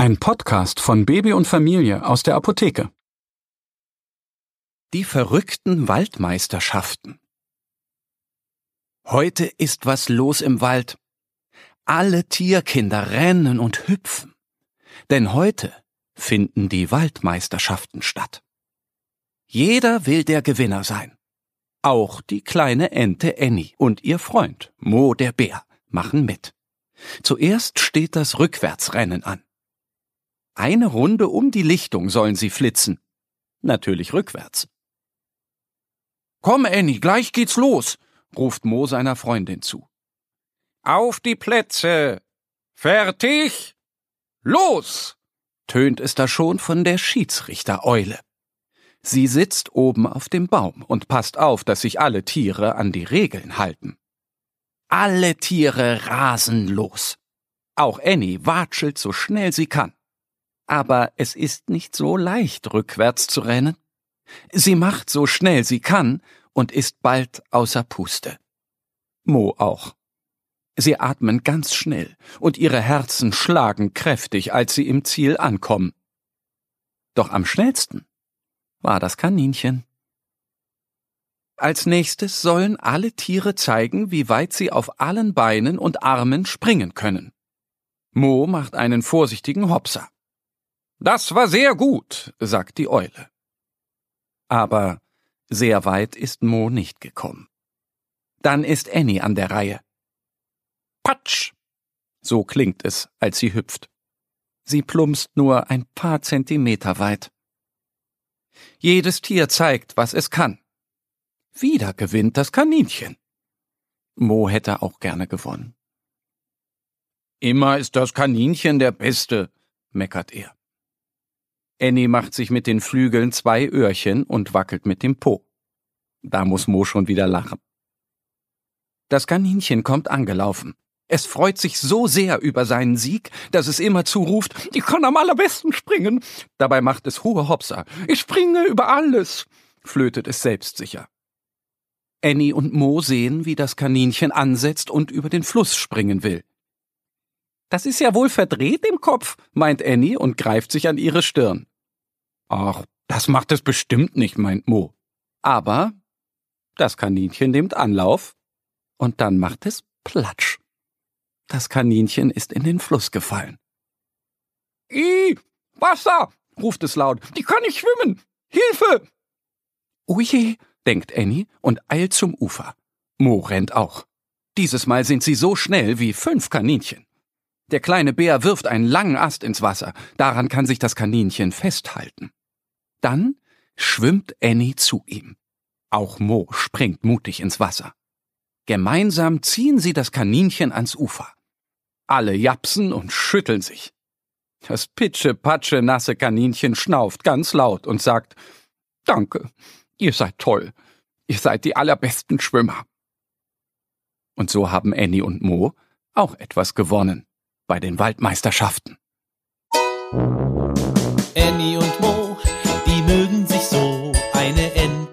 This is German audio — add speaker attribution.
Speaker 1: Ein Podcast von Baby und Familie aus der Apotheke. Die verrückten Waldmeisterschaften. Heute ist was los im Wald. Alle Tierkinder rennen und hüpfen. Denn heute finden die Waldmeisterschaften statt. Jeder will der Gewinner sein. Auch die kleine Ente Annie und ihr Freund Mo der Bär machen mit. Zuerst steht das Rückwärtsrennen an. Eine Runde um die Lichtung sollen sie flitzen. Natürlich rückwärts. Komm, Annie, gleich geht's los, ruft Mo seiner Freundin zu. Auf die Plätze! Fertig! Los! tönt es da schon von der Schiedsrichtereule. Sie sitzt oben auf dem Baum und passt auf, dass sich alle Tiere an die Regeln halten. Alle Tiere rasen los. Auch Annie watschelt so schnell sie kann. Aber es ist nicht so leicht, rückwärts zu rennen. Sie macht so schnell sie kann und ist bald außer Puste. Mo auch. Sie atmen ganz schnell und ihre Herzen schlagen kräftig, als sie im Ziel ankommen. Doch am schnellsten war das Kaninchen. Als nächstes sollen alle Tiere zeigen, wie weit sie auf allen Beinen und Armen springen können. Mo macht einen vorsichtigen Hopser. Das war sehr gut, sagt die Eule. Aber sehr weit ist Mo nicht gekommen. Dann ist Annie an der Reihe. Patsch! So klingt es, als sie hüpft. Sie plumpst nur ein paar Zentimeter weit. Jedes Tier zeigt, was es kann. Wieder gewinnt das Kaninchen. Mo hätte auch gerne gewonnen. Immer ist das Kaninchen der Beste, meckert er. Annie macht sich mit den Flügeln zwei Öhrchen und wackelt mit dem Po. Da muss Mo schon wieder lachen. Das Kaninchen kommt angelaufen. Es freut sich so sehr über seinen Sieg, dass es immer zuruft, ich kann am allerbesten springen. Dabei macht es hohe Hopser. Ich springe über alles, flötet es selbstsicher. Annie und Mo sehen, wie das Kaninchen ansetzt und über den Fluss springen will. Das ist ja wohl verdreht im Kopf, meint Annie und greift sich an ihre Stirn. Ach, das macht es bestimmt nicht, meint Mo. Aber das Kaninchen nimmt Anlauf und dann macht es Platsch. Das Kaninchen ist in den Fluss gefallen. I, Wasser, ruft es laut. Die kann nicht schwimmen. Hilfe! Oh je, denkt Annie und eilt zum Ufer. Mo rennt auch. Dieses Mal sind sie so schnell wie fünf Kaninchen. Der kleine Bär wirft einen langen Ast ins Wasser. Daran kann sich das Kaninchen festhalten. Dann schwimmt Annie zu ihm. Auch Mo springt mutig ins Wasser. Gemeinsam ziehen sie das Kaninchen ans Ufer. Alle japsen und schütteln sich. Das pitsche-patsche nasse Kaninchen schnauft ganz laut und sagt Danke, ihr seid toll. Ihr seid die allerbesten Schwimmer. Und so haben Annie und Mo auch etwas gewonnen bei den Waldmeisterschaften.
Speaker 2: Annie und